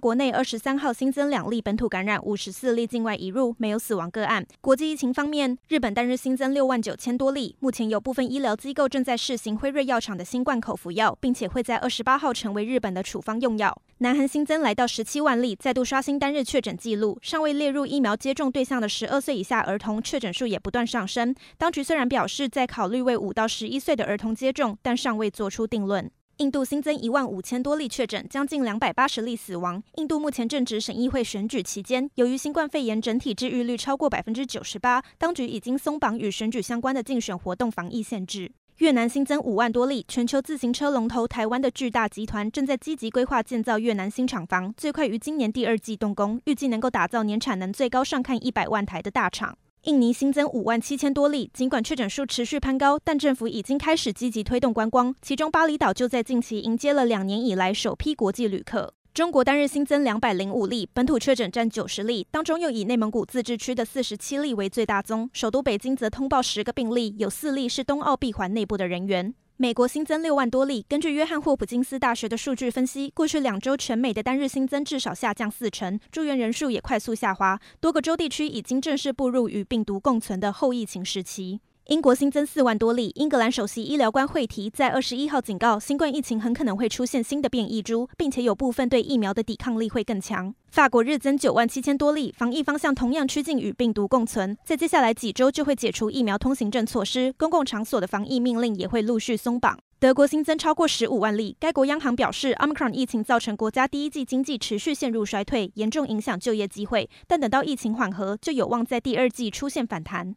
国内二十三号新增两例本土感染，五十四例境外移入，没有死亡个案。国际疫情方面，日本单日新增六万九千多例，目前有部分医疗机构正在试行辉瑞药厂的新冠口服药，并且会在二十八号成为日本的处方用药。南韩新增来到十七万例，再度刷新单日确诊记录。尚未列入疫苗接种对象的十二岁以下儿童确诊数也不断上升。当局虽然表示在考虑为五到十一岁的儿童接种，但尚未做出定论。印度新增一万五千多例确诊，将近两百八十例死亡。印度目前正值省议会选举期间，由于新冠肺炎整体治愈率超过百分之九十八，当局已经松绑与选举相关的竞选活动防疫限制。越南新增五万多例，全球自行车龙头台湾的巨大集团正在积极规划建造越南新厂房，最快于今年第二季动工，预计能够打造年产能最高上看一百万台的大厂。印尼新增五万七千多例，尽管确诊数持续攀高，但政府已经开始积极推动观光。其中，巴厘岛就在近期迎接了两年以来首批国际旅客。中国单日新增两百零五例，本土确诊占九十例，当中又以内蒙古自治区的四十七例为最大宗，首都北京则通报十个病例，有四例是冬奥闭环内部的人员。美国新增六万多例，根据约翰霍普金斯大学的数据分析，过去两周全美的单日新增至少下降四成，住院人数也快速下滑，多个州地区已经正式步入与病毒共存的后疫情时期。英国新增四万多例，英格兰首席医疗官惠提在二十一号警告，新冠疫情很可能会出现新的变异株，并且有部分对疫苗的抵抗力会更强。法国日增九万七千多例，防疫方向同样趋近与病毒共存，在接下来几周就会解除疫苗通行证措施，公共场所的防疫命令也会陆续松绑。德国新增超过十五万例，该国央行表示，Omicron 疫情造成国家第一季经济持续陷入衰退，严重影响就业机会，但等到疫情缓和，就有望在第二季出现反弹。